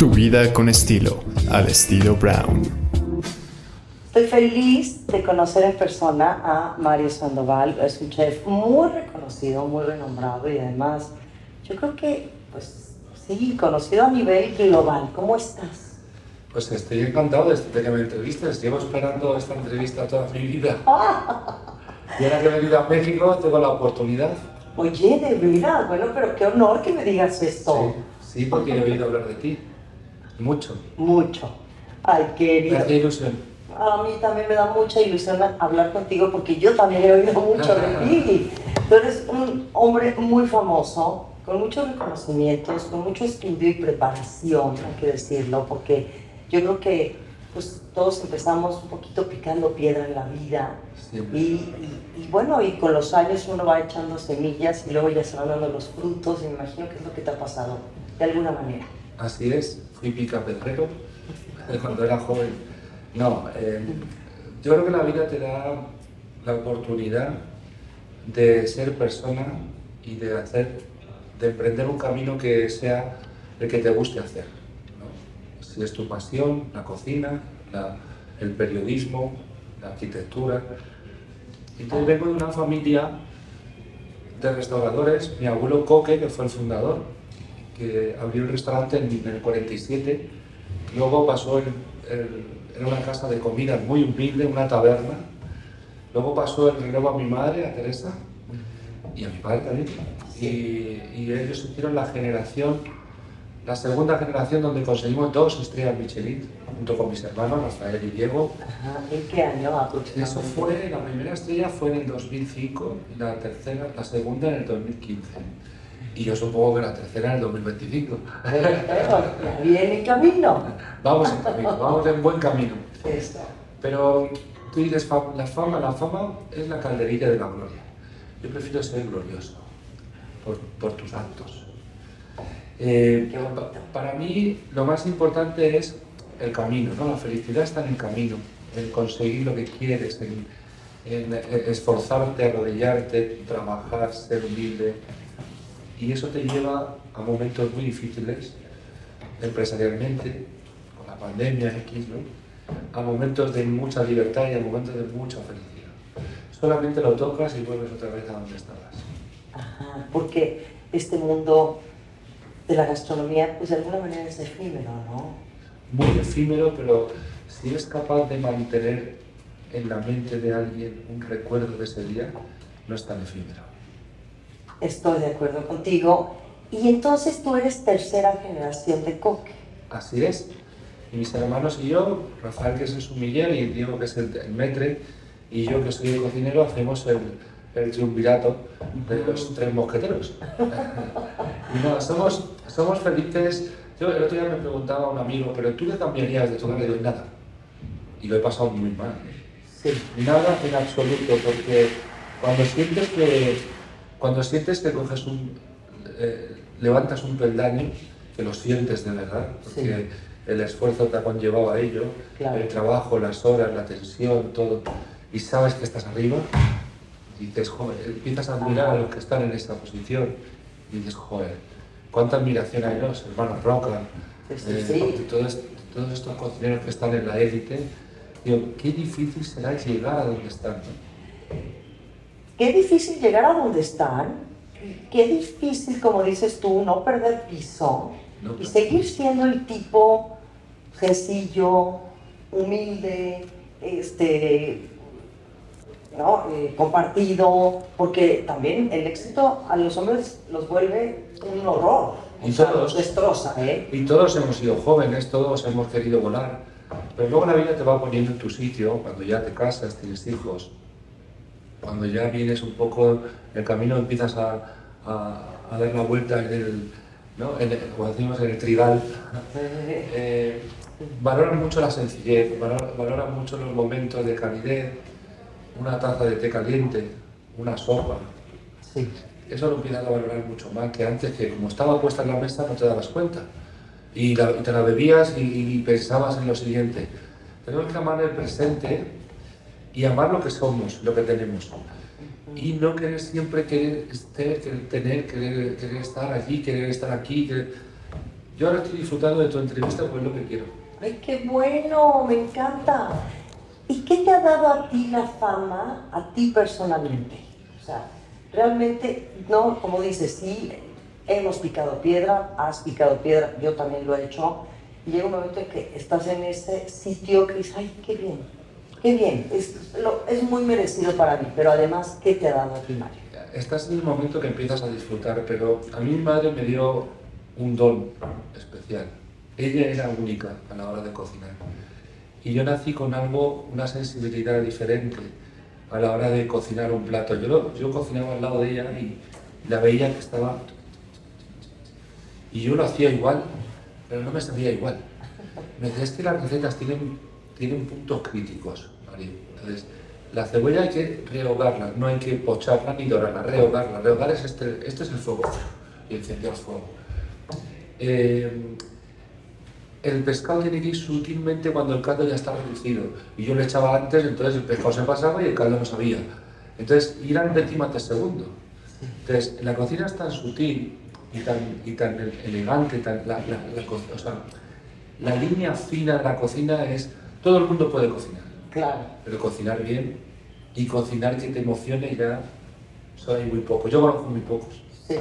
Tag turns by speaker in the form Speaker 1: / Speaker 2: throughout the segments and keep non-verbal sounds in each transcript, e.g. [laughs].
Speaker 1: Tu vida con estilo, al estilo Brown.
Speaker 2: Estoy feliz de conocer en persona a Mario Sandoval. Es un chef muy reconocido, muy renombrado y además yo creo que, pues sí, conocido a nivel global. ¿Cómo estás?
Speaker 3: Pues estoy encantado de que me entrevistes. Llevo esperando esta entrevista toda mi vida. [laughs] y ahora que he venido a México tengo la oportunidad.
Speaker 2: Oye, de verdad, bueno, pero qué honor que me digas esto.
Speaker 3: Sí, sí porque he oído hablar de ti. Mucho.
Speaker 2: Mucho. Ay, querido.
Speaker 3: Hace ilusión.
Speaker 2: A mí también me da mucha ilusión hablar contigo porque yo también he oído mucho de [laughs] ti. Tú eres un hombre muy famoso, con muchos reconocimientos, con mucho estudio y preparación, hay que decirlo, porque yo creo que pues, todos empezamos un poquito picando piedra en la vida. Y, y, bueno, y con los años uno va echando semillas y luego ya se van dando los frutos y me imagino que es lo que te ha pasado, de alguna manera.
Speaker 3: Así es, fui picapedrero cuando era joven. No, eh, yo creo que la vida te da la oportunidad de ser persona y de hacer, de emprender un camino que sea el que te guste hacer. Si es tu pasión, la cocina, el periodismo, la arquitectura. Entonces vengo de una familia de restauradores, mi abuelo Coque, que fue el fundador, que abrió el restaurante en, el 47, luego pasó en, una casa de comida muy humilde, una taberna, luego pasó el relevo a mi madre, a Teresa, y a mi padre también, y, ellos hicieron la generación, la segunda generación donde conseguimos dos estrellas Michelin, junto con mis hermanos Rafael y Diego.
Speaker 2: ¿En qué año?
Speaker 3: Eso fue, la primera estrella fue en el 2005 y la tercera, la segunda en el 2015. Y yo supongo que la tercera en el 2025.
Speaker 2: Bien en camino.
Speaker 3: Vamos en camino, vamos en buen camino. Pero tú dices, la fama, la fama es la calderilla de la gloria. Yo prefiero ser glorioso por, por tus actos. Eh, para mí lo más importante es el camino, ¿no? La felicidad está en el camino, en conseguir lo que quieres, en, en esforzarte, arrodillarte, trabajar, ser humilde, y eso te lleva a momentos muy difíciles, empresarialmente, con la pandemia X, ¿no? a momentos de mucha libertad y a momentos de mucha felicidad. Solamente lo tocas y vuelves otra vez a donde estabas.
Speaker 2: Ajá, porque este mundo de la gastronomía, pues de alguna manera es efímero, ¿no?
Speaker 3: Muy efímero, pero si eres capaz de mantener en la mente de alguien un recuerdo de ese día, no es tan efímero
Speaker 2: estoy de acuerdo contigo. Y entonces tú eres tercera generación de coque.
Speaker 3: Así es. Y mis hermanos y yo, Rafael que es el sumiller y Diego que es el, metre, y yo que soy el cocinero, hacemos el, el triunvirato de los tres mosqueteros. [laughs] y nada, somos, somos felices. Yo el otro día me preguntaba a un amigo, ¿pero tú le cambiarías de todo? Le doy nada. Y lo he pasado muy mal.
Speaker 2: Sí.
Speaker 3: Nada en absoluto, porque cuando sientes que cuando sientes que coges un, eh, levantas un peldaño, que lo sientes de verdad, porque el esfuerzo te ha conllevado a ello, el trabajo, las horas, la tensión, todo, y sabes que estás arriba, y dices, joder, empiezas a admirar a los que están en esta posición, y dices, joder, cuánta admiración hay los hermanos Roca, eh, todos, todos, estos cocineros que están en la élite, digo, qué difícil será llegar a donde están.
Speaker 2: Qué difícil llegar a donde están, qué difícil, como dices tú, no perder piso y seguir siendo el tipo sencillo, humilde, este, ¿no? Eh, compartido, porque también el éxito a los hombres los vuelve un horror. Y todos, los destroza, ¿eh?
Speaker 3: Y todos hemos sido jóvenes, todos hemos querido volar, pero luego la vida te va poniendo en tu sitio, cuando ya te casas, tienes hijos, cuando ya vienes un poco, el camino empiezas a, a, dar la vuelta en el, ¿no? en como decimos, en el trigal, [laughs] eh, valoran mucho la sencillez, valoran, mucho los momentos de calidez, una taza de té caliente, una sopa.
Speaker 2: Sí.
Speaker 3: Eso lo empiezas a valorar mucho más que antes, que como estaba puesta en la mesa no te dabas cuenta. Y, te la bebías y, y, pensabas en lo siguiente. Tenemos que amar el presente y amar lo que somos, lo que tenemos. Y no querer siempre querer, tener, querer, querer estar allí, querer estar aquí. yo ahora estoy disfrutando de tu entrevista porque es lo que quiero.
Speaker 2: ¡Ay, qué bueno! Me encanta. ¿Y qué te ha dado a ti la fama, a ti personalmente? O sea, realmente, no, como dices, sí, hemos picado piedra, has picado piedra, yo también lo he hecho. Y llega un momento en que estás en ese sitio que dices, ¡ay, qué bien! ¡Qué bien! Es, lo- es muy merecido para mí, pero además, ¿qué te ha dado a ti, Mario?
Speaker 3: Estás en el momento que empiezas a disfrutar, pero a mí mi madre me dio un don especial. Ella era única a la hora de cocinar. Y yo nací con algo, una sensibilidad diferente a la hora de cocinar un plato. Yo, yo cocinaba al lado de ella y la veía que estaba... Y yo lo hacía igual, pero no me salía igual. Me decía, es que las recetas tienen, tienen puntos críticos. Entonces, la cebolla hay que rehogarla, no hay que pocharla ni dorarla, rehogarla. Rehogar es este, este es el fuego y encender el fuego. Eh, el pescado tiene que ir sutilmente cuando el caldo ya está reducido. Y yo le echaba antes, entonces el pescado se pasaba y el caldo no sabía. Entonces, ir al decimate segundo. Entonces, la cocina es tan sutil y tan, y tan elegante, tan, la, la- la o sea, la línea fina de la cocina es, todo el mundo puede cocinar,
Speaker 2: Claro.
Speaker 3: pero cocinar bien y cocinar que te emocione ya son hay muy pocos. Yo conozco muy pocos.
Speaker 2: Sí,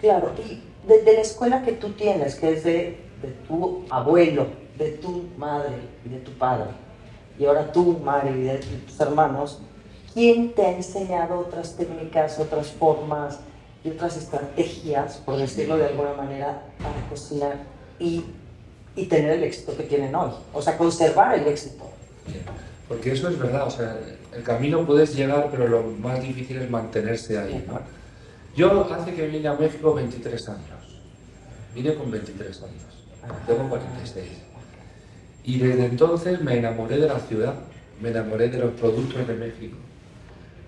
Speaker 2: claro. Y de, de la escuela que tú tienes, que es de, de tu abuelo, de tu madre y de tu padre, y ahora tú, Mario, y de, de tus hermanos, ¿quién te ha enseñado otras técnicas, otras formas y otras estrategias, por decirlo de alguna manera, para cocinar y, y tener el éxito que tienen hoy? O sea, conservar el éxito.
Speaker 3: Porque eso es verdad, o sea, el camino puedes llegar, pero lo más difícil es mantenerse ahí. ¿no? Yo hace que vine a México 23 años. Vine con 23 años. Tengo 46. Y desde entonces me enamoré de la ciudad, me enamoré de los productos de México,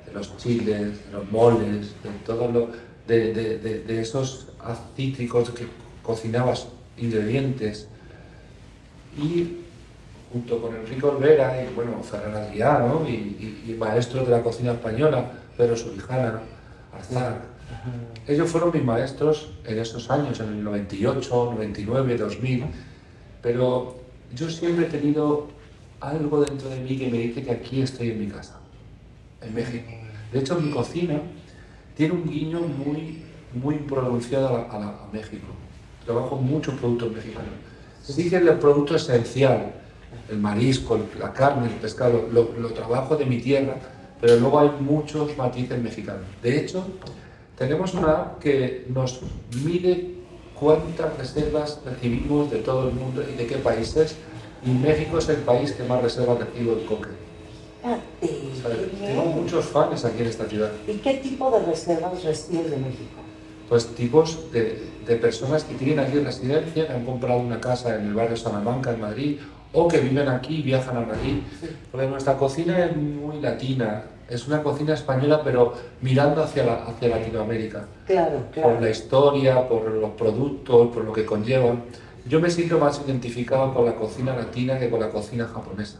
Speaker 3: de los chiles, de los moles, de todo lo, de, de- de- de esos cítricos que cocinabas, ingredientes. Y junto con Enrique Olvera y bueno, Ferran Adrià, ¿no? y, y- y maestros de la cocina española, Pedro Subijana, Arzak. Ellos fueron mis maestros en esos años, en el 98, 99, 2000, pero yo siempre he tenido algo dentro de mí que me dice que aquí estoy en mi casa, en México. De hecho, mi cocina tiene un guiño muy, muy pronunciado a, la- a la- a México. Trabajo muchos productos mexicanos. Sí que el producto esencial, el marisco, la carne, el pescado, lo, lo trabajo de mi tierra, pero luego hay muchos matices mexicanos. De hecho, tenemos una app que nos mide cuántas reservas recibimos de todo el mundo y de qué países. Y México es el país que más reservas recibo de coque.
Speaker 2: Qué
Speaker 3: tengo muchos fans aquí en esta ciudad.
Speaker 2: ¿Y qué tipo de reservas recibes de México?
Speaker 3: Pues tipos de, de personas que tienen aquí residencia, que han comprado una casa en el barrio Salamanca, en Madrid, o que viven aquí y viajan a Madrid. Porque nuestra cocina es muy latina, es una cocina española, pero mirando hacia, la- hacia Latinoamérica.
Speaker 2: Claro,
Speaker 3: Por
Speaker 2: claro.
Speaker 3: la historia, por los productos, por lo que conllevan. Yo me siento más identificado con la cocina latina que con la cocina japonesa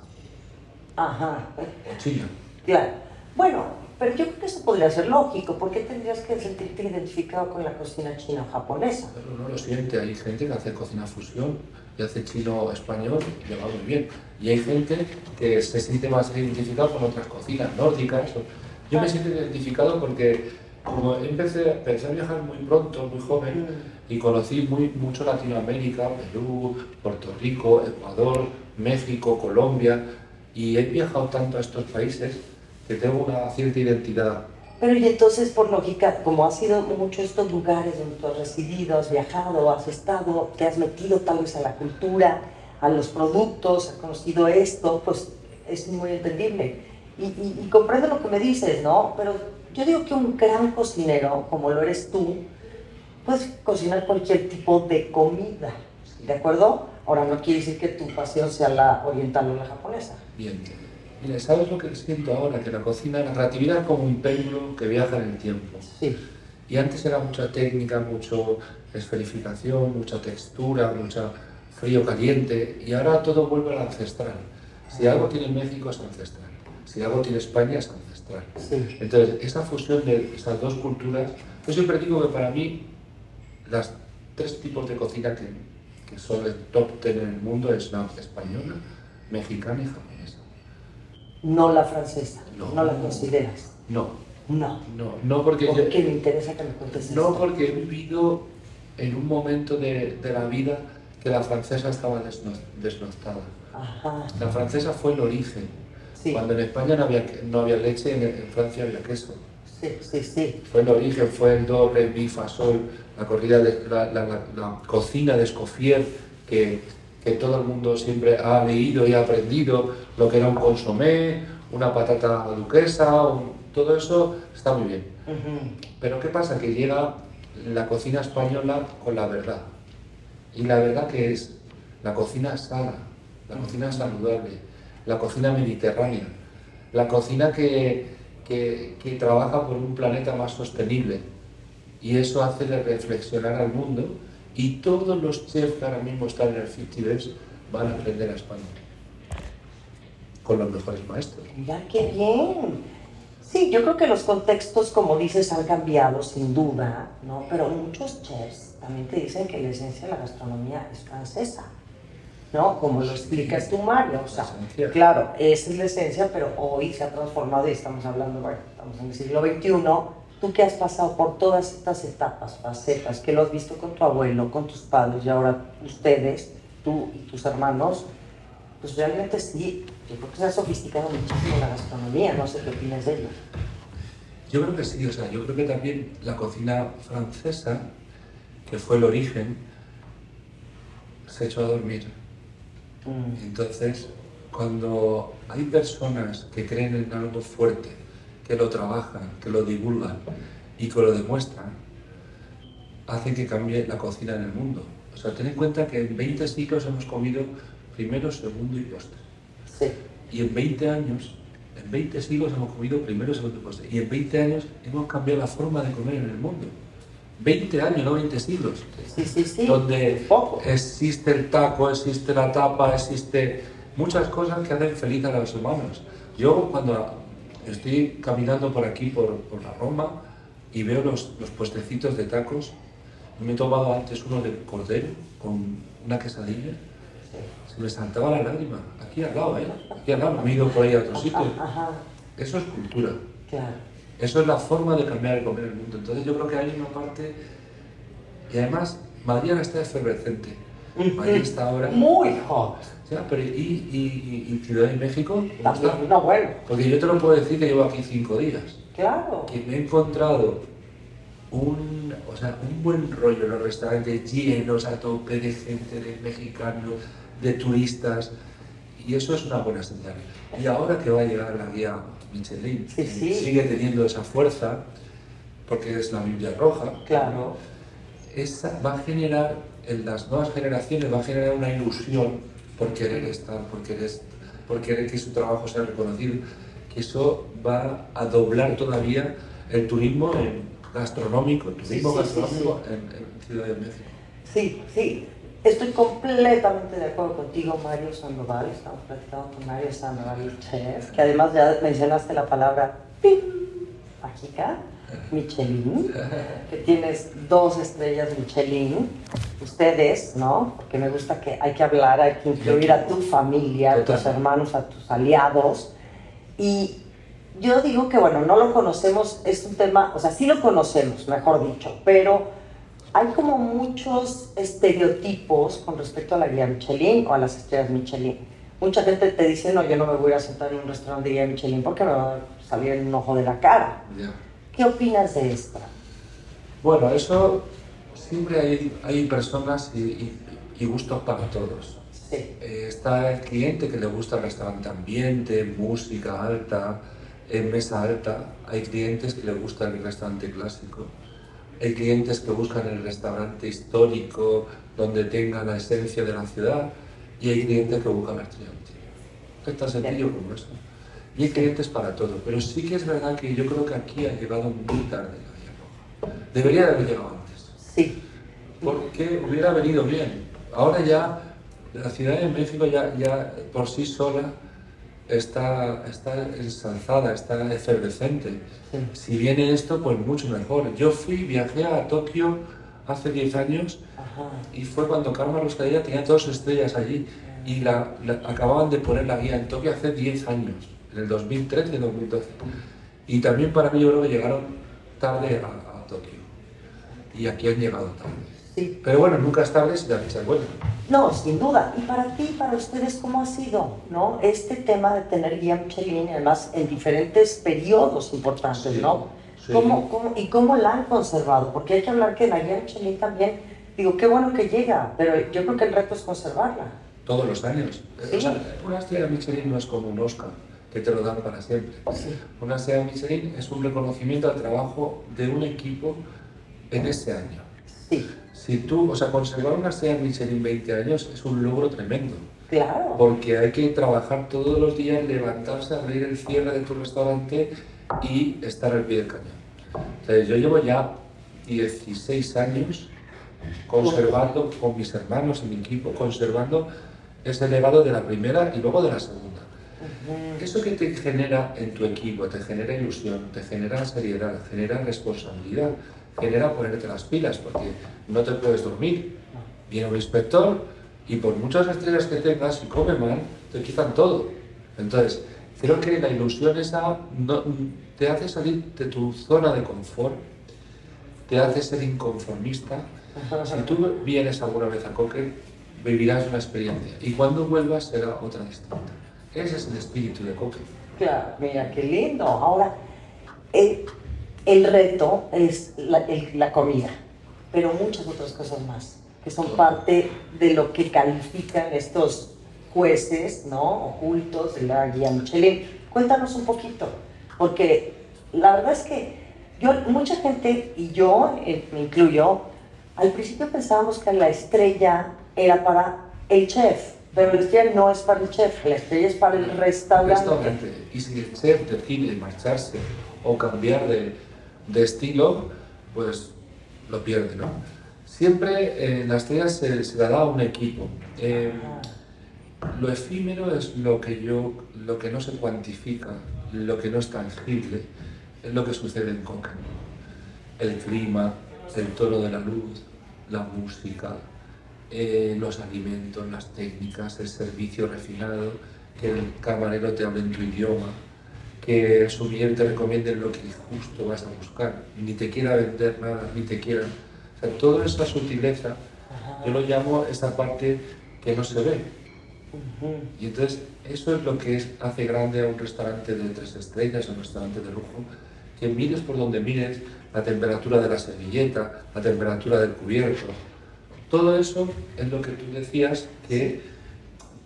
Speaker 2: Ajá.
Speaker 3: o china.
Speaker 2: Claro. Bueno, pero yo creo que eso podría ser lógico. ¿Por qué tendrías que sentirte identificado con la cocina china o japonesa?
Speaker 3: Pero no lo siente, hay gente que hace cocina fusión y hace chino español y le va muy bien. Y hay gente que se siente más identificado con otras cocinas nórdicas. Yo me siento identificado porque como empecé, empecé a viajar muy pronto, muy joven, y conocí muy, mucho Latinoamérica, Perú, Puerto Rico, Ecuador, México, Colombia, y he viajado tanto a estos países que tengo una cierta identidad.
Speaker 2: Pero y entonces, por lógica, como has ido mucho a estos lugares donde tú has residido, has viajado, has estado, te has metido tal vez a la cultura, a los productos, has conocido esto, pues es muy entendible. Y, y- y comprendo lo que me dices, ¿no? Pero yo digo que un gran cocinero, como lo eres tú, puedes cocinar cualquier tipo de comida, ¿de acuerdo? Ahora, no quiere decir que tu pasión sea la oriental o la japonesa.
Speaker 3: Bien. Mira, ¿sabes lo que siento ahora? Que la cocina, la creatividad es como un péndulo que viaja en el tiempo.
Speaker 2: Sí.
Speaker 3: Y antes era mucha técnica, mucho esferificación, mucha textura, mucha frío caliente, y ahora todo vuelve al ancestral. Si algo tiene México es ancestral, si algo tiene España es ancestral.
Speaker 2: Sí.
Speaker 3: Entonces, esa fusión de esas dos culturas, yo siempre digo que para mí, las tres tipos de cocina que, que son el top 10 en el mundo es la española, mexicana y japonesa.
Speaker 2: No la francesa, no,
Speaker 3: No.
Speaker 2: la consideras.
Speaker 3: No,
Speaker 2: No.
Speaker 3: no, no porque
Speaker 2: Porque me interesa que me cuentes
Speaker 3: no porque he vivido en un momento de, de la vida que la francesa estaba desno- desnostada.
Speaker 2: Ajá,
Speaker 3: La francesa fue el origen.
Speaker 2: sí,
Speaker 3: Cuando en España no había, no había leche, en, en Francia había queso.
Speaker 2: sí, sí, sí.
Speaker 3: Fue el origen, fue el doble, mi, fa, sol, la, corrida de, la, la- la- la cocina de Escoffier, que, que todo el mundo siempre ha leído y ha aprendido, lo que era un consomé, una patata duquesa, un- todo eso está muy bien.
Speaker 2: Ujú.
Speaker 3: Pero ¿qué pasa? Que llega la cocina española con la verdad. Y la verdad que es la cocina sana, la cocina saludable, la cocina mediterránea, la cocina que, que, que trabaja por un planeta más sostenible. Y eso hace de reflexionar al mundo y todos los chefs que ahora mismo están en el 50 Best van a aprender a España. Con los mejores maestros.
Speaker 2: Mira qué bien. Sí, yo creo que los contextos, como dices, han cambiado sin duda, ¿no? Pero muchos chefs también te dicen que la esencia de la gastronomía es francesa, ¿no? Como lo explicas tú, Mario. O sea, claro, esa es la esencia, pero hoy se ha transformado y estamos hablando, bueno, estamos en el siglo XXI. Tú que has pasado por todas estas etapas, facetas, que lo has visto con tu abuelo, con tus padres y ahora ustedes, tú y tus hermanos, pues realmente sí, yo creo que se ha sofisticado muchísimo la gastronomía, no sé qué opinas de ello.
Speaker 3: Yo creo que sí, o sea, yo creo que también la cocina francesa, que fue el origen, se echó a dormir.
Speaker 2: Mm,
Speaker 3: Entonces, cuando hay personas que creen en algo fuerte, que lo trabajan, que lo divulgan y que lo demuestran, hacen que cambie la cocina en el mundo. O sea, ten en cuenta que en 20 siglos hemos comido primero, segundo y postre.
Speaker 2: Sí,
Speaker 3: Y en 20 años, en 20 siglos hemos comido primero, segundo y postre. Y en 20 años hemos cambiado la forma de comer en el mundo. 20 años, no 20 siglos.
Speaker 2: sí, sí, sí.
Speaker 3: Donde
Speaker 2: Poco.
Speaker 3: existe el taco, existe la tapa, existe muchas cosas que hacen feliz a los humanos. Yo cuando estoy caminando por aquí, por, por la Roma, y veo los, los puestecitos de tacos, me he tomado antes uno de cordero con una quesadilla, se me saltaba la lágrima, aquí al lado, ¿eh? Aquí al lado, me he ido por ahí a otro sitio. Eso es cultura. Eso es la forma de cambiar el comer el mundo. Entonces yo creo que hay una parte... Y además, Madrid ahora está efervescente. Madrid está ahora...
Speaker 2: Muy hot.
Speaker 3: Ya, pero ¿y, y, y- y Ciudad de México? ¿Cómo está?
Speaker 2: También, no, bueno,
Speaker 3: Porque yo te lo puedo decir que llevo aquí cinco días.
Speaker 2: claro.
Speaker 3: Que me he encontrado un, o sea, un buen rollo en los restaurantes llenos a tope de gente, de mexicanos, de turistas. Y eso es una buena señal. Y ahora que va a llegar la guía Michelin,
Speaker 2: Sí, sí.
Speaker 3: sigue teniendo esa fuerza, porque es la Biblia roja,
Speaker 2: Claro.
Speaker 3: esa va a generar, en las nuevas generaciones, va a generar una ilusión por querer estar, por querer, por querer que su trabajo sea reconocido, que eso va a doblar todavía el turismo en- gastronómico, el turismo
Speaker 2: sí, sí,
Speaker 3: gastronómico En, en Ciudad de México.
Speaker 2: Sí, sí. Estoy completamente de acuerdo contigo, Mario Sandoval. Estamos platicando con Mario Sandoval, chef, que además ya mencionaste la palabra mágica, Michelin, que tienes dos estrellas Michelin. Ustedes, ¿no? Porque me gusta que hay que hablar, hay que incluir a tu familia, a tus hermanos, a tus aliados. Y yo digo que, bueno, no lo conocemos, es un tema, o sea, sí lo conocemos, mejor dicho, pero hay como muchos estereotipos con respecto a la guía Michelin o a las estrellas Michelin. Mucha gente te dice, no, yo no me voy a sentar en un restaurante de guía Michelin porque me va a salir un ojo de la cara. ¿Qué opinas de esto?
Speaker 3: Bueno, eso siempre hay, hay personas y, y- y gustos para todos.
Speaker 2: Sí,
Speaker 3: Eh, está el cliente que le gusta el restaurante ambiente, música alta, en mesa alta. Hay clientes que le gusta el restaurante clásico. Hay clientes que buscan el restaurante histórico donde tenga la esencia de la ciudad. Y hay clientes que buscan la estrella. Es tan sencillo como eso. Y hay clientes para todo. Pero sí que es verdad que yo creo que aquí ha llegado muy tarde la Roja. Debería de haber llegado antes
Speaker 2: sí,
Speaker 3: porque hubiera venido bien. Ahora ya la Ciudad de México ya, ya por sí sola está, está ensalzada, está efervescente.
Speaker 2: sí.
Speaker 3: Si viene esto, pues mucho mejor. Yo fui, viajé a Tokio hace 10 años
Speaker 2: Ajá.
Speaker 3: y fue cuando Karma Roscadilla tenía sus estrellas allí y la, la- acababan de poner la guía en Tokio hace 10 años, en el 2013 y 2012. Y también para mí yo creo que llegaron tarde a, a Tokio y aquí han llegado tarde.
Speaker 2: Sí.
Speaker 3: Pero bueno, nunca es tarde si la fecha es buena.
Speaker 2: No, sin duda. Y para ti, para ustedes, ¿cómo ha sido ¿no? este tema de tener guía Michelin, además en diferentes periodos importantes,
Speaker 3: Sí,
Speaker 2: ¿no?
Speaker 3: sí.
Speaker 2: ¿Cómo, cómo- y cómo la han conservado? Porque hay que hablar que la guía Michelin también, digo, qué bueno que llega, pero yo creo que el reto es conservarla.
Speaker 3: Todos los años.
Speaker 2: Sí.
Speaker 3: O sea, una estrella Michelin no es como un Oscar, que te lo dan para siempre. Una estrella Michelin es un reconocimiento al trabajo de un equipo en ese año.
Speaker 2: Sí,
Speaker 3: Si tú, o sea, conservar una estrella Michelin 20 años es un logro tremendo,
Speaker 2: claro.
Speaker 3: porque hay que trabajar todos los días, levantarse, abrir el cierre de tu restaurante y estar al pie del cañón. Yo llevo ya 16 años conservando con mis hermanos y mi equipo, conservando ese legado de la primera y luego de la segunda.
Speaker 2: Ujú.
Speaker 3: Eso que te genera en tu equipo, te genera ilusión, te genera seriedad, genera responsabilidad, genera ponerte las pilas, porque no te puedes dormir. Viene un inspector y por muchas estrellas que tengas, si come mal, te quitan todo. Entonces, creo que la ilusión esa te hace salir de tu zona de confort, te hace ser inconformista. Si tú vienes alguna vez a Coque, vivirás una experiencia y cuando vuelvas será otra distinta. Ese es el espíritu de Coque.
Speaker 2: Claro, mira, qué lindo. Ahora, el, el reto es la, el- la comida, pero muchas otras cosas más, que son parte de lo que califican estos jueces, ¿no? Ocultos de la guía Michelin. Cuéntanos un poquito, porque la verdad es que yo, mucha gente, y yo eh, me incluyo, al principio pensábamos que la estrella era para el chef, pero la estrella no es para el chef, la estrella es para el restaurante.
Speaker 3: Restaurante. Y si el chef decide marcharse o cambiar de, de estilo, pues lo pierde, ¿no? Siempre eh, la estrella se, se la da a un equipo. Eh, lo efímero es lo que, yo, lo que no se cuantifica, lo que no es tangible, es lo que sucede en Coca. El clima, el tono de la luz, la música, eh, los alimentos, las técnicas, el servicio refinado, que el camarero te hable en tu idioma, que el sommelier te recomiende lo que justo vas a buscar, ni te quiera vender nada, ni te quiera... O sea, toda esa sutileza, yo lo llamo esa parte que no se ve. Y entonces eso es lo que es- hace grande a un restaurante de tres estrellas, a un restaurante de lujo, que mires por donde mires, la temperatura de la servilleta, la temperatura del cubierto, todo eso es lo que tú decías que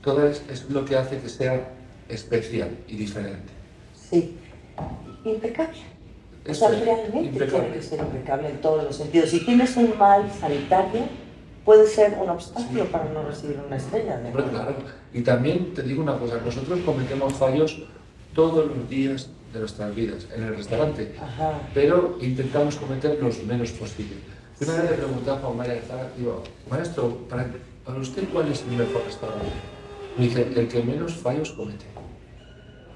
Speaker 3: todo es, es lo que hace que sea especial y diferente.
Speaker 2: Sí, impecable. O sea, realmente
Speaker 3: impecable.
Speaker 2: tiene que ser impecable en todos los sentidos. Si tienes un mal sanitario, puede ser un obstáculo para no recibir una estrella.
Speaker 3: Hombre, claro. Y también te digo una cosa, nosotros cometemos fallos todos los días de nuestras vidas en el restaurante.
Speaker 2: Ajá.
Speaker 3: pero intentamos cometer los menos posible. Y Una vez le preguntaba a Juan María digo, maestro, para, para usted cuál es el mejor restaurante? Me dice, el que menos fallos comete.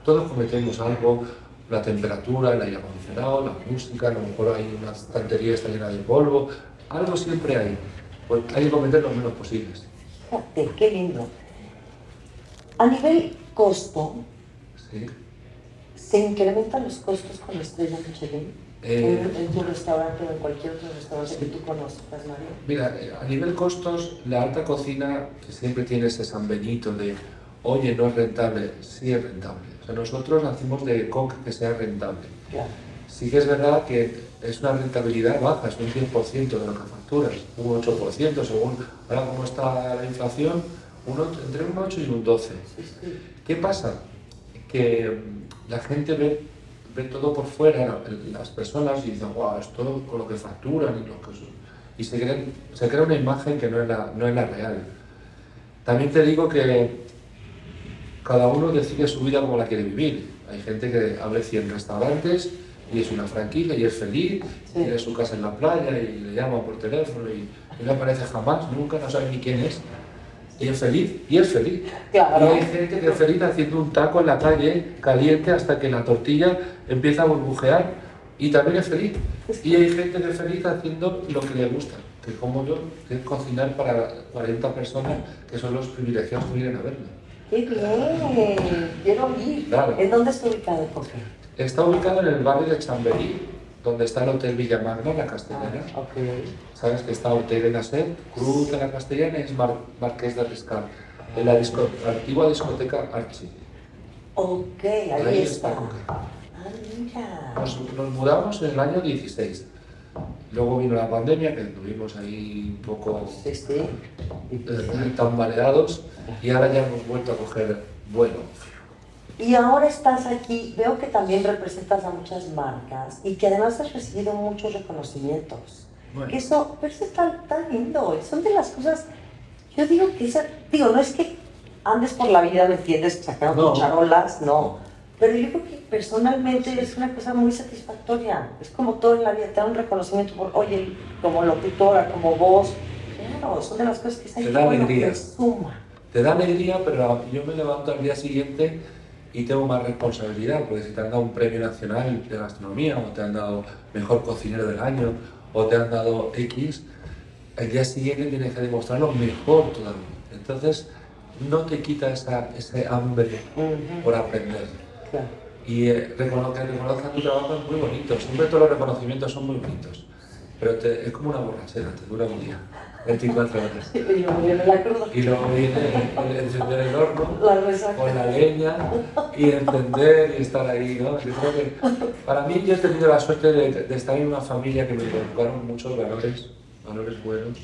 Speaker 3: Todos cometemos algo, la temperatura, el aire acondicionado, la música, a lo mejor hay una estantería está llena de polvo, algo siempre hay. Pues hay que cometer los menos posibles.
Speaker 2: Fíjate, qué lindo. A nivel costo,
Speaker 3: ¿sí?
Speaker 2: ¿se incrementan los costos con la estrella Michelin?
Speaker 3: Eh,
Speaker 2: en, en tu restaurante o en cualquier otro restaurante que tú conozcas, Mario.
Speaker 3: Mira, eh, a nivel costos, la alta cocina que siempre tiene ese San Benito de, oye, no es rentable, sí es rentable. O sea, nosotros hacemos de coca que sea rentable.
Speaker 2: Claro.
Speaker 3: Sí que es verdad que es una rentabilidad baja, es un 10% de lo que facturas, un 8% según, ahora como está la inflación, uno, entre un 8 y un 12.
Speaker 2: Sí, sí.
Speaker 3: ¿Qué pasa? Que mm, la gente ve, ve todo por fuera, la- las personas, y dicen, wow, esto con lo que facturan y lo que... son". Y se, creen- se crea una imagen que no es, la, no es la real. También te digo que cada uno decide su vida como la quiere vivir. Hay gente que abre 100 restaurantes y es una franquicia y es feliz,
Speaker 2: Sí.
Speaker 3: tiene su casa en la playa y le llama por teléfono y, y no aparece jamás, nunca, no sabe ni quién es. Y es feliz, y es feliz.
Speaker 2: Claro.
Speaker 3: Y hay gente que es feliz haciendo un taco en la calle, caliente, hasta que la tortilla empieza a burbujear y también es feliz. Y hay gente que es feliz haciendo lo que le gusta. que como yo, que es cocinar para 40 personas que son los privilegiados que vienen a verme.
Speaker 2: ¡Qué bien! Quiero ir.
Speaker 3: Claro.
Speaker 2: ¿En dónde está ubicado, Jorge?
Speaker 3: Está ubicado en el barrio de Chamberí, donde está el Hotel Villamagna, la Castellana.
Speaker 2: Ah.
Speaker 3: Sabes que está Hotel de Nasset, Cruz de la Castellana y es Mar- Marqués de Riscal, en la disco- antigua discoteca Archie.
Speaker 2: Ok, ahí,
Speaker 3: Ahí
Speaker 2: está. Ah, mira.
Speaker 3: Nos, nos mudamos en el año 16. Luego vino la pandemia, que estuvimos ahí un poco
Speaker 2: Sí, sí.
Speaker 3: eh, tambaleados y ahora ya hemos vuelto a coger vuelo.
Speaker 2: Y ahora estás aquí, veo que también representas a muchas marcas y que además has recibido muchos reconocimientos.
Speaker 3: Bueno.
Speaker 2: Eso, pero eso es tan, lindo, son de las cosas, yo digo que esa, digo, no es que andes por la vida, ¿me entiendes? Sacando
Speaker 3: No.
Speaker 2: charolas, no. Pero yo creo que personalmente es una cosa muy satisfactoria. Es como todo en la vida, te da un reconocimiento por, oye, como locutora, como voz. Claro, son de las cosas que se
Speaker 3: Te da alegría. Te da alegría, pero yo me levanto al día siguiente y tengo más responsabilidad, porque si te han dado un premio nacional de gastronomía, o te han dado mejor cocinero del año, o te han dado X, el día siguiente tienes que demostrarlo mejor todavía. Entonces, no te quita esa, ese hambre
Speaker 2: Ujú,
Speaker 3: por aprender.
Speaker 2: claro.
Speaker 3: Y eh, recono- que reconozcan tu trabajo es muy bonito. Siempre todos los reconocimientos son muy bonitos. Pero te- es como una borrachera, te dura un día, 24 horas. [laughs]
Speaker 2: Y luego viene la cruda.
Speaker 3: Y luego viene el encender el horno
Speaker 2: La
Speaker 3: con la leña y encender y estar ahí, ¿no? Yo creo que para mí yo he tenido la suerte de, de estar en una familia que me inculcaron muchos valores, valores buenos,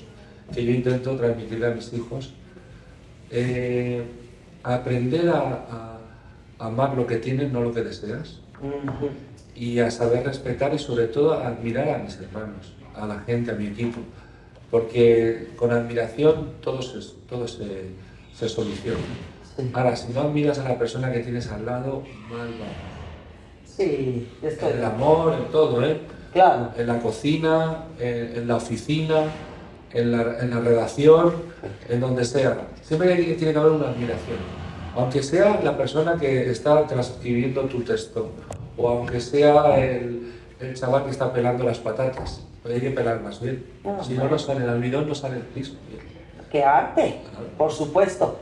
Speaker 3: que yo intento transmitirle a mis hijos. Eh, aprender a, a amar lo que tienes, no lo que deseas
Speaker 2: Ujú.
Speaker 3: y a saber respetar y sobre todo a admirar a mis hermanos, a la gente, a mi equipo, porque con admiración todo se, todo se, se soluciona.
Speaker 2: Sí.
Speaker 3: Ahora, si no admiras a la persona que tienes al lado, mal va.
Speaker 2: Sí, estoy
Speaker 3: En el amor, en todo, ¿eh?
Speaker 2: Claro.
Speaker 3: En la cocina, en, en la oficina, en la, en la redacción, en donde sea. Siempre hay- tiene que haber una admiración. Aunque sea la persona que está transcribiendo tu texto, o aunque sea el, el chaval que está pelando las patatas, pero hay que pelarlas bien. Si no, no sale el almidón, no sale el piso.
Speaker 2: ¡Qué arte! Por supuesto.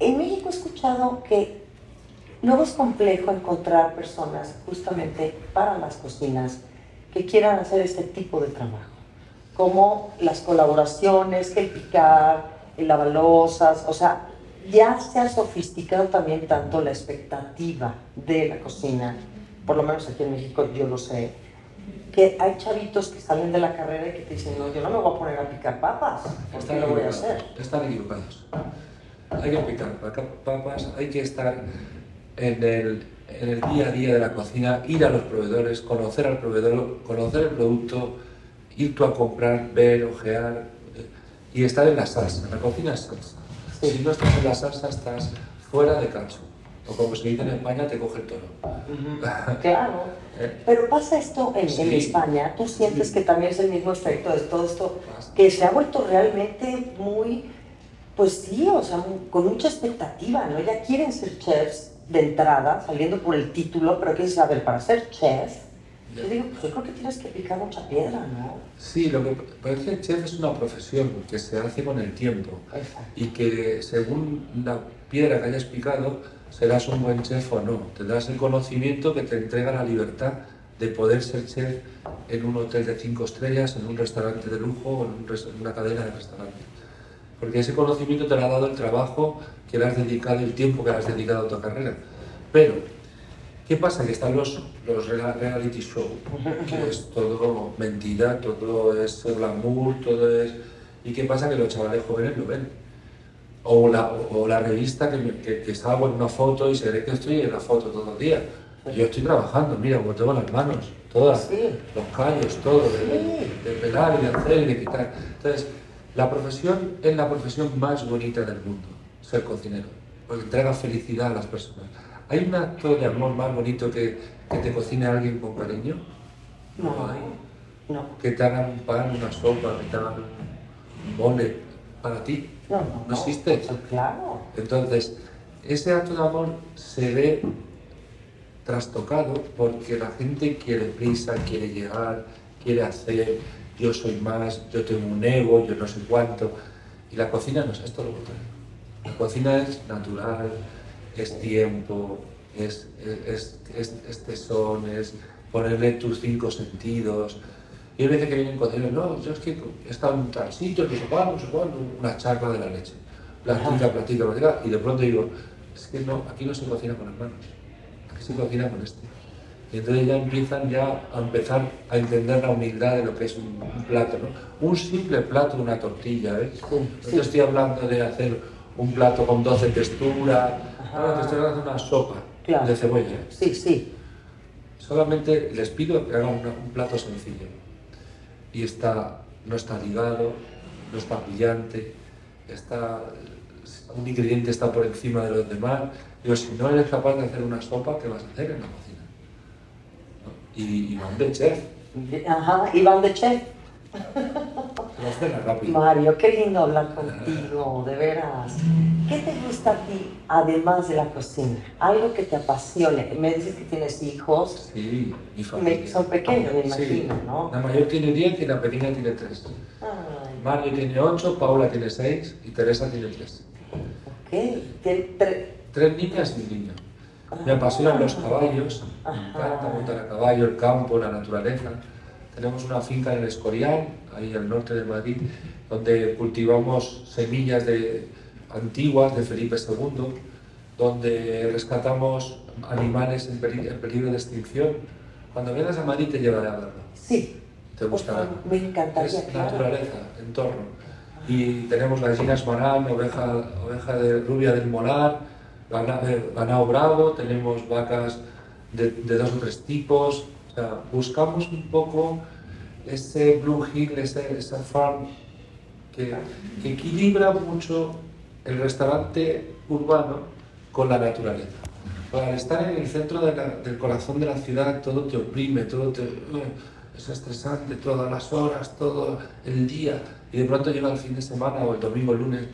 Speaker 2: En México he escuchado que luego es complejo encontrar personas justamente para las cocinas que quieran hacer este tipo de trabajo, como las colaboraciones, el picar, el lavalosas, o sea, ya se ha sofisticado también tanto la expectativa de la cocina, por lo menos aquí en México yo lo sé, que hay chavitos que salen de la carrera y que te dicen, no, yo no me voy a poner a picar papas, ¿por qué
Speaker 3: Están
Speaker 2: lo voy a
Speaker 3: equivocados.
Speaker 2: hacer?
Speaker 3: Están equivocados. Hay que picar papas, hay que estar en el, en el día a día de la cocina, ir a los proveedores, conocer al proveedor, conocer el producto, ir tú a comprar, ver, ojear eh, y estar en la salsa. La cocina es salsa.
Speaker 2: Sí.
Speaker 3: Si no estás en la salsa, estás fuera de cacho. O como se dice en España, te coge el toro. [laughs]
Speaker 2: Claro.
Speaker 3: ¿Eh?
Speaker 2: Pero pasa esto en, en
Speaker 3: Sí.
Speaker 2: España, tú sientes que también es el mismo efecto de todo esto, que se ha vuelto realmente muy, pues sí, o sea, con mucha expectativa, ¿no? Ya quieren ser chefs de entrada, saliendo por el título, pero a ver, para ser chef, yo digo, pues yo creo que tienes que picar mucha piedra, ¿no?
Speaker 3: Sí, lo que es que el chef es una profesión que se hace con el tiempo.
Speaker 2: Exacto.
Speaker 3: y que según la piedra que hayas picado serás un buen chef o no. Tendrás el conocimiento que te entrega la libertad de poder ser chef en un hotel de cinco estrellas, en un restaurante de lujo o en, un en una cadena de restaurantes. Porque ese conocimiento te lo ha dado el trabajo que le has dedicado, el tiempo que le has dedicado a tu carrera. Pero, ¿qué pasa? Que están los, los rea- reality show, que es todo mentira, todo es glamour, todo es... ¿Y qué pasa? Que los chavales jóvenes lo ven. O la, o la revista que, que, que salgo en una foto y se ve que estoy en la foto todo el día. Yo estoy trabajando, mira, como tengo las manos, todas,
Speaker 2: Sí.
Speaker 3: los callos, todo, de, de pelar y de hacer y de quitar. Entonces, la profesión es la profesión más bonita del mundo, ser cocinero, porque entrega felicidad a las personas. ¿Hay un acto de amor más bonito que, que te cocine alguien con cariño?
Speaker 2: No,
Speaker 3: hay.
Speaker 2: no,
Speaker 3: Que te hagan un pan, una sopa, que te hagan un mole para ti.
Speaker 2: No, no.
Speaker 3: ¿No existe?
Speaker 2: Pues Claro.
Speaker 3: Entonces, ese acto de amor se ve trastocado porque la gente quiere prisa, quiere llegar, quiere hacer, yo soy más, yo tengo un ego, yo no sé cuánto. Y la cocina no es esto lo contrario. La cocina es natural, es tiempo, es, es, es, es tesón, es ponerle tus cinco sentidos. Y hay veces que vienen cocineros, no, yo es que he estado en un tal sitio, no sé cuál, no sé cuál, una charla de la leche. Platica, platica, platica, y de pronto digo, es que no, aquí no se cocina con las manos, aquí se cocina con este. Y entonces ya empiezan ya a empezar a entender la humildad de lo que es un, un plato, ¿no? Un simple plato, una tortilla, ¿eh? No te estoy hablando de hacer un plato con 12 texturas, no, te estoy hablando de una sopa
Speaker 2: Claro.
Speaker 3: de cebolla. ¿eh?
Speaker 2: Sí, sí.
Speaker 3: Solamente les pido que hagan un plato sencillo. Y está, no está ligado, no está brillante, está, un ingrediente está por encima de los demás. Digo, si no eres capaz de hacer una sopa, ¿qué vas a hacer en la cocina? ¿No? Y, y van de chef,
Speaker 2: Ajá, Iván de Chef. Mario, qué lindo hablar contigo, de veras. ¿Qué te gusta a ti, además de la cocina? Algo que te apasione. Me dices que tienes hijos,
Speaker 3: Sí,
Speaker 2: me- son pequeños, me
Speaker 3: Sí.
Speaker 2: imagino, ¿no?
Speaker 3: La mayor tiene 10 y la pequeña tiene 3.
Speaker 2: Ay,
Speaker 3: Mario tiene 8, Paula tiene 6 y Teresa tiene 3.
Speaker 2: ok. Tiene tre-
Speaker 3: Tres niñas y un niño. Me apasionan los caballos, me encanta montar a caballo, el campo, la naturaleza. Tenemos una finca en el Escorial, ahí al norte de Madrid, donde cultivamos semillas de, antiguas de Felipe II, donde rescatamos animales en, peri- en peligro de extinción. Cuando vengas a Madrid te llevaré a verlo,
Speaker 2: Sí,
Speaker 3: te gustará.
Speaker 2: me encantaría,
Speaker 3: Es
Speaker 2: claro.
Speaker 3: naturaleza, entorno. Y tenemos gallinas marán, oveja, oveja de rubia del molar, gana- eh, ganado bravo, tenemos vacas de, de dos o tres tipos. Sea, buscamos un poco ese Blue Hill, ese, esa farm que, que equilibra mucho el restaurante urbano con la naturaleza. Al estar en el centro de la- del corazón de la ciudad, todo te oprime, todo te, eh, es estresante, todas las horas, todo el día, y de pronto llega el fin de semana o el domingo, el lunes,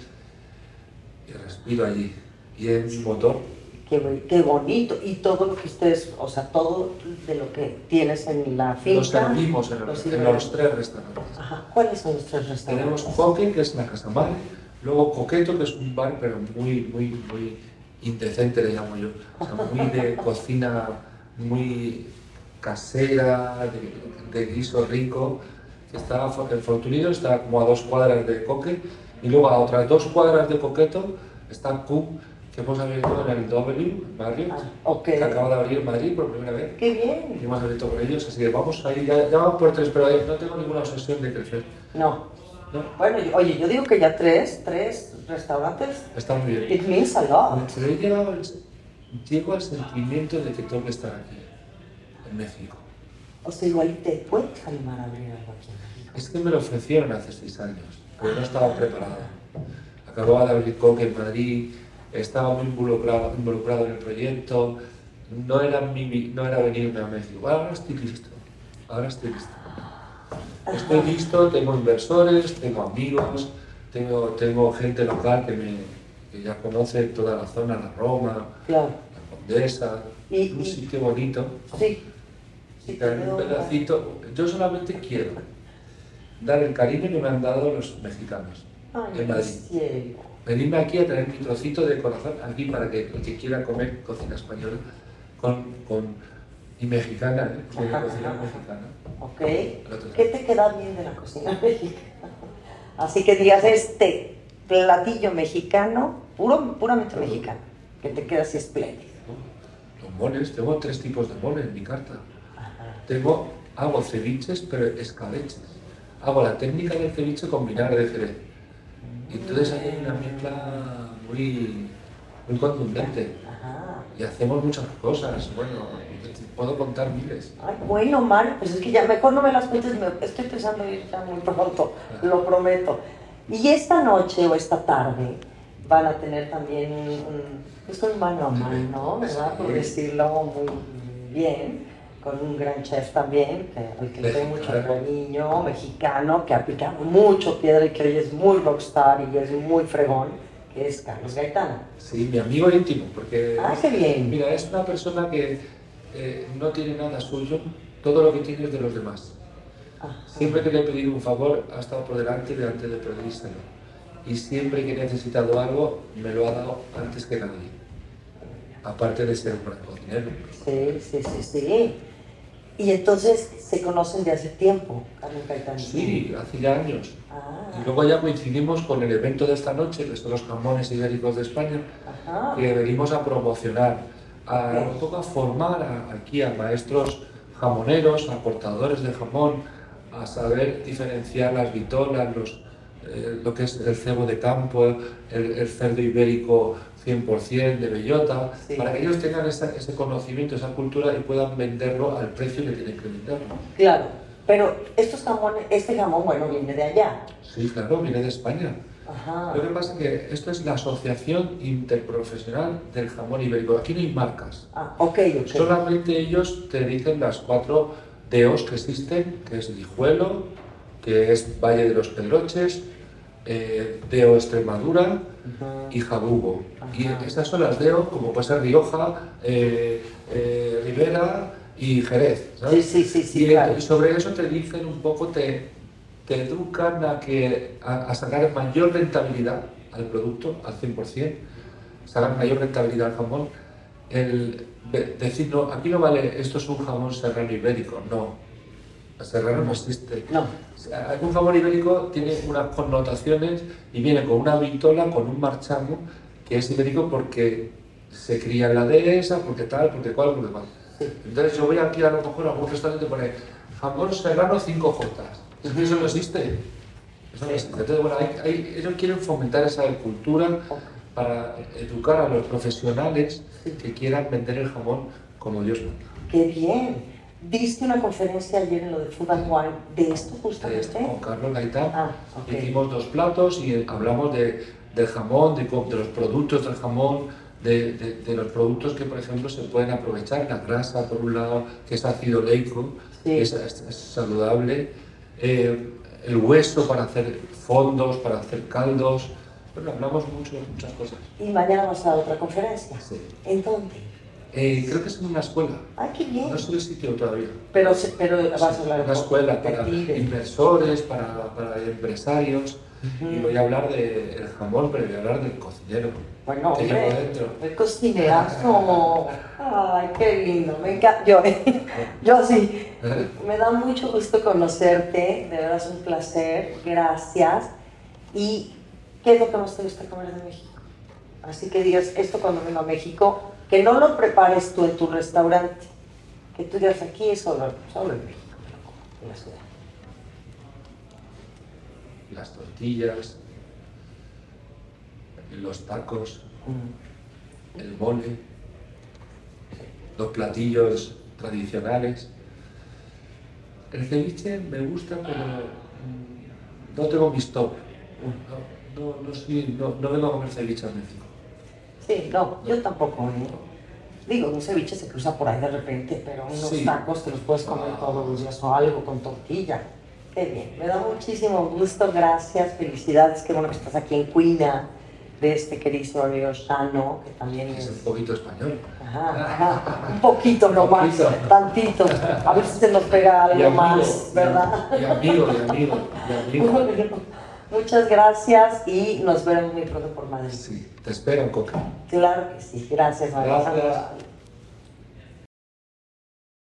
Speaker 3: y respiro allí. Y es motor.
Speaker 2: Qué, qué bonito. Y todo lo que ustedes, o sea, todo de lo que tienes en la finca.
Speaker 3: servimos en,
Speaker 2: lo
Speaker 3: los- en los tres restaurantes.
Speaker 2: Ajá. ¿Cuáles son los tres restaurantes?
Speaker 3: Tenemos Coque, que es la casa madre, luego Coqueto, que es un bar, pero muy, muy, muy indecente, le llamo yo. O sea, muy de [laughs] cocina, muy casera, de, de guiso rico. Está, el Fortunillo está como a dos cuadras de Coque, y luego a otras dos cuadras de Coqueto está Q, que hemos abierto en el en Marriott,
Speaker 2: Ah, ok.
Speaker 3: que acaba de abrir Madrid por primera vez.
Speaker 2: Qué
Speaker 3: Y
Speaker 2: bien.
Speaker 3: hemos abierto con ellos, así que vamos ahí, ya, ya vamos por tres, pero eh, no tengo ninguna obsesión de crecer.
Speaker 2: No.
Speaker 3: ¿no?
Speaker 2: Bueno, yo- oye, yo digo que ya tres, tres restaurantes.
Speaker 3: Está muy bien.
Speaker 2: It means a lot.
Speaker 3: Pero he llegado llego al sentimiento de que tengo que estar aquí, en México.
Speaker 2: O sea, igual y te puedes animar a abrir algo aquí.
Speaker 3: Es que me lo ofrecieron hace seis años, pero no estaba preparado. Acababa de abrir Coque en Madrid, estaba muy involucrado, involucrado en el proyecto, no era, mi, no era venirme a México. Ahora estoy listo, ahora estoy listo. Estoy listo, tengo inversores, tengo amigos, tengo, tengo gente local que, me, que ya conoce toda la zona, la Roma,
Speaker 2: Claro.
Speaker 3: la Condesa,
Speaker 2: Y-
Speaker 3: un
Speaker 2: y-
Speaker 3: sitio bonito.
Speaker 2: Sí.
Speaker 3: Y
Speaker 2: te
Speaker 3: un pedacito. Yo solamente quiero dar el cariño que me han dado los mexicanos
Speaker 2: Ay,
Speaker 3: en Madrid.
Speaker 2: cielo.
Speaker 3: Venirme aquí a traer mi trocito de corazón aquí para que el que quiera comer cocina española con, con, y mexicana, ¿eh?
Speaker 2: Ajá,
Speaker 3: cocina
Speaker 2: ajá.
Speaker 3: mexicana.
Speaker 2: Ok. ¿Qué te queda bien de la cocina [laughs] mexicana? Así que digas este platillo mexicano, puro, puramente mexicano, que te queda así espléndido.
Speaker 3: Los moles, tengo tres tipos de mole en mi carta.
Speaker 2: Ajá.
Speaker 3: Tengo, hago ceviches, pero escabeches. Hago la técnica del ceviche con vinagre de jerez. Entonces hay una mezcla muy, muy contundente.
Speaker 2: Ajá.
Speaker 3: Y hacemos muchas cosas. Bueno, puedo contar miles.
Speaker 2: Ay, bueno, Mario, pues es que ya mejor no me las cuentes, me- estoy pensando ir ya muy pronto, lo prometo. Y esta noche o esta tarde van a tener también un, pues un mano a mano, ¿verdad? Por decirlo muy bien, con un gran chef también, que, que le tengo mucho cariño, mexicano, que aplica mucho piedra y que hoy es muy rockstar y es muy fregón, que es Carlos Gaitán.
Speaker 3: Sí, mi amigo íntimo, porque
Speaker 2: Ah, qué bien.
Speaker 3: mira, es una persona que eh, no tiene nada suyo, todo lo que tiene es de los demás. Siempre que le he pedido un favor, ha estado por delante de antes de pedírselo. Y siempre que he necesitado algo, me lo ha dado antes que nadie. Aparte de ser un gran cocinero.
Speaker 2: Sí, sí, sí, sí. Y entonces se conocen de hace tiempo, Carmen Caetano.
Speaker 3: Sí, hace ya años.
Speaker 2: Ah,
Speaker 3: Y luego ya coincidimos con el evento de esta noche, son los jamones ibéricos de España,
Speaker 2: ajá.
Speaker 3: que venimos a promocionar, a, un poco a formar a- aquí a maestros jamoneros, a cortadores de jamón, a saber diferenciar las vitolas, los, eh, lo que es el cebo de campo, el, el cerdo ibérico 100% de bellota,
Speaker 2: Sí.
Speaker 3: para que ellos tengan esa- ese conocimiento, esa cultura y puedan venderlo al precio que tienen que venderlo.
Speaker 2: Claro, pero estos jamones, este jamón, bueno, viene de allá.
Speaker 3: Sí, claro, viene de España.
Speaker 2: Ajá.
Speaker 3: Lo que pasa es que esto es la Asociación Interprofesional del Jamón Ibérico. Aquí no hay marcas.
Speaker 2: Ah, ok, ok.
Speaker 3: Solamente ellos te dicen las cuatro DEOs que existen, que es Lijuelo, que es Valle de los Pedroches, eh, DEO Extremadura y Jabugo. Y estas son las DEO, como puede ser Rioja, eh, eh, Rivera y Jerez.
Speaker 2: Sí,
Speaker 3: ¿sabes?
Speaker 2: sí, sí, sí,
Speaker 3: y,
Speaker 2: claro.
Speaker 3: sobre eso te dicen un poco, te, te educan a, que, a, a sacar mayor rentabilidad al producto, al 100%, sacar mayor rentabilidad al jamón. El de- decir, no, aquí no vale, esto es un jamón serrano ibérico, no. El serrano no existe.
Speaker 2: No.
Speaker 3: Un jamón ibérico tiene unas connotaciones y viene con una vitola, con un marchamo, que es ibérico porque se cría en la dehesa, porque tal, porque cual, porque cual. Entonces yo voy aquí a lo mejor a algún restaurante y pone jamón serrano 5 Jotas. Es que eso no existe. Eso no existe. Entonces, bueno, hay- hay- ellos quieren fomentar esa cultura para educar a los profesionales que quieran vender el jamón como Dios manda.
Speaker 2: Qué bien. Diste una conferencia ayer en lo de Food and Wine de esto
Speaker 3: Eh,
Speaker 2: justamente.
Speaker 3: Con Carlos Gaitán
Speaker 2: Ah, ok.
Speaker 3: hicimos dos platos y hablamos de, del jamón, de, de los productos del jamón, de, de- de los productos que, por ejemplo, se pueden aprovechar. La grasa, por un lado, que es ácido leico,
Speaker 2: Sí.
Speaker 3: que es, es- es saludable. Eh, el hueso para hacer fondos, para hacer caldos. Bueno, hablamos mucho de muchas cosas.
Speaker 2: Y mañana vas a otra conferencia.
Speaker 3: Sí.
Speaker 2: ¿En dónde?
Speaker 3: Eh, creo que es en una escuela.
Speaker 2: Ah, qué bien.
Speaker 3: No sé el sitio todavía.
Speaker 2: Pero, pero vas a hablar
Speaker 3: una escuela para inversores, para, para empresarios. Y voy a hablar del jamón, pero voy a hablar del cocinero.
Speaker 2: Bueno, hombre,
Speaker 3: dentro.
Speaker 2: el cocinerazo. Ay, qué lindo. Me encanta. Yo, [laughs] yo sí. [laughs] Me da mucho gusto conocerte. De verdad es un placer. Gracias. ¿Y qué es lo que más te gusta comer de México? Así que digas esto cuando vengo a México, que no lo prepares tú en tu restaurante. Que tú digas aquí es solo, solo en México, en la ciudad.
Speaker 3: Las tortillas, los tacos, el mole, los platillos tradicionales. El ceviche me gusta, pero mm, no tengo mis top. No, no, no, soy- no- no vengo a comer ceviche a México.
Speaker 2: Sí, no, yo tampoco. ¿eh? Digo, un ceviche se cruza por ahí de repente, pero unos
Speaker 3: Sí.
Speaker 2: tacos te los puedes comer
Speaker 3: Ah.
Speaker 2: todos los días o algo con tortilla. Qué bien, me da muchísimo gusto, gracias, felicidades, qué bueno que estás aquí en Cuina, de este queridísimo amigo Shano, que también
Speaker 3: Es un poquito español.
Speaker 2: Ajá, ajá, un poquito nomás,
Speaker 3: Poquito.
Speaker 2: tantito, a ver si se nos pega algo más, ¿verdad?
Speaker 3: Y amigo, y amigo, y amigo. [laughs]
Speaker 2: Muchas gracias y nos veremos muy pronto por Madrid.
Speaker 3: Sí, te espero, Coca.
Speaker 2: Claro que sí, gracias, María.
Speaker 3: Gracias.